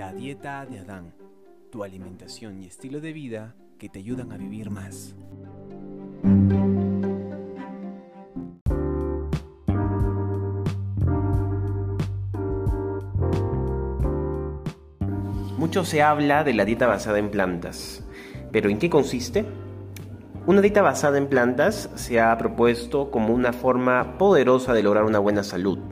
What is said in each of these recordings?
La dieta de Adán, tu alimentación y estilo de vida que te ayudan a vivir más. Mucho se habla de la dieta basada en plantas, pero ¿en qué consiste? Una dieta basada en plantas se ha propuesto como una forma poderosa de lograr una buena salud.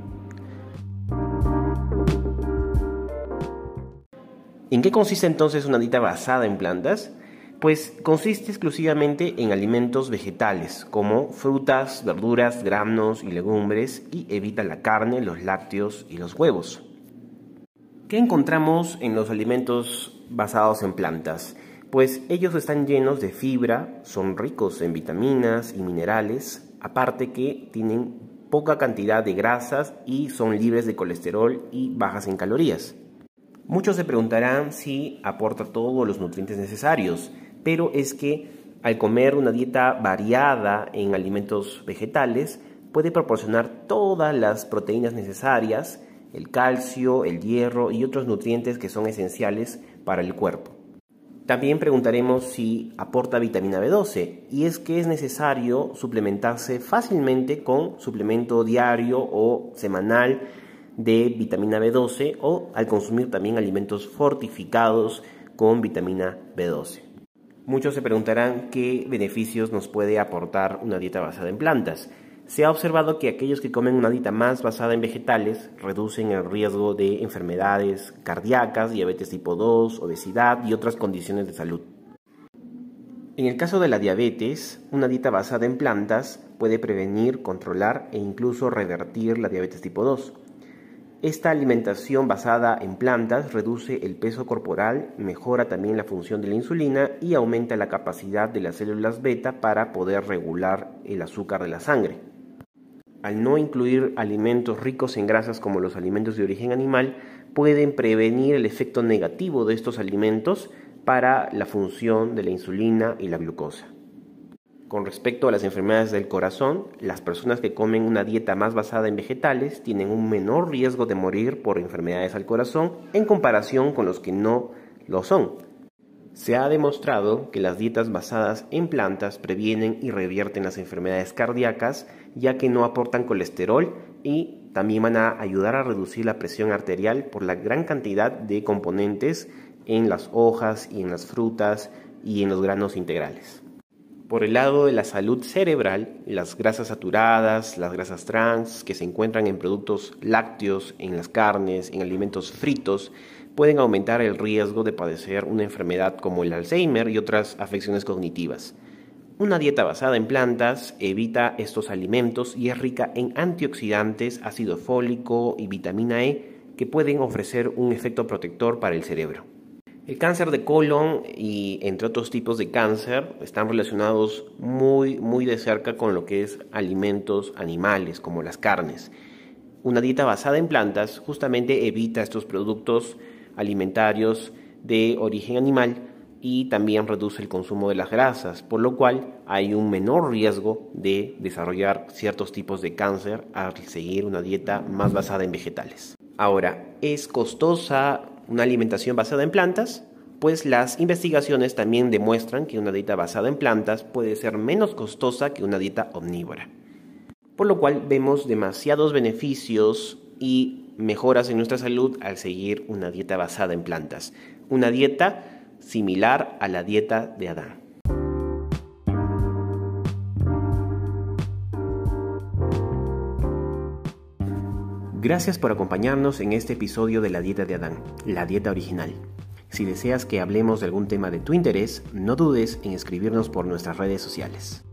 ¿En qué consiste entonces una dieta basada en plantas? Pues consiste exclusivamente en alimentos vegetales, como frutas, verduras, granos y legumbres, y evita la carne, los lácteos y los huevos. ¿Qué encontramos en los alimentos basados en plantas? Pues ellos están llenos de fibra, son ricos en vitaminas y minerales, aparte que tienen poca cantidad de grasas y son libres de colesterol y bajas en calorías. Muchos se preguntarán si aporta todos los nutrientes necesarios, pero es que al comer una dieta variada en alimentos vegetales puede proporcionar todas las proteínas necesarias, el calcio, el hierro y otros nutrientes que son esenciales para el cuerpo. También preguntaremos si aporta vitamina B12 y es que es necesario suplementarse fácilmente con suplemento diario o semanal de vitamina B12 o al consumir también alimentos fortificados con vitamina B12. Muchos se preguntarán qué beneficios nos puede aportar una dieta basada en plantas. Se ha observado que aquellos que comen una dieta más basada en vegetales reducen el riesgo de enfermedades cardíacas, diabetes tipo 2, obesidad y otras condiciones de salud. En el caso de la diabetes, una dieta basada en plantas puede prevenir, controlar e incluso revertir la diabetes tipo 2. Esta alimentación basada en plantas reduce el peso corporal, mejora también la función de la insulina y aumenta la capacidad de las células beta para poder regular el azúcar de la sangre al no incluir alimentos ricos en grasas como los alimentos de origen animal, pueden prevenir el efecto negativo de estos alimentos para la función de la insulina y la glucosa. Con respecto a las enfermedades del corazón, las personas que comen una dieta más basada en vegetales tienen un menor riesgo de morir por enfermedades al corazón en comparación con los que no lo son. Se ha demostrado que las dietas basadas en plantas previenen y revierten las enfermedades cardíacas ya que no aportan colesterol y también van a ayudar a reducir la presión arterial por la gran cantidad de componentes en las hojas y en las frutas y en los granos integrales. Por el lado de la salud cerebral, las grasas saturadas, las grasas trans que se encuentran en productos lácteos, en las carnes, en alimentos fritos, pueden aumentar el riesgo de padecer una enfermedad como el Alzheimer y otras afecciones cognitivas. Una dieta basada en plantas evita estos alimentos y es rica en antioxidantes, ácido fólico y vitamina E que pueden ofrecer un efecto protector para el cerebro. El cáncer de colon y entre otros tipos de cáncer están relacionados muy muy de cerca con lo que es alimentos animales como las carnes. Una dieta basada en plantas justamente evita estos productos alimentarios de origen animal y también reduce el consumo de las grasas, por lo cual hay un menor riesgo de desarrollar ciertos tipos de cáncer al seguir una dieta más basada en vegetales. Ahora, ¿es costosa una alimentación basada en plantas? Pues las investigaciones también demuestran que una dieta basada en plantas puede ser menos costosa que una dieta omnívora. Por lo cual vemos demasiados beneficios y mejoras en nuestra salud al seguir una dieta basada en plantas. Una dieta similar a la dieta de Adán. Gracias por acompañarnos en este episodio de la dieta de Adán, la dieta original. Si deseas que hablemos de algún tema de tu interés, no dudes en escribirnos por nuestras redes sociales.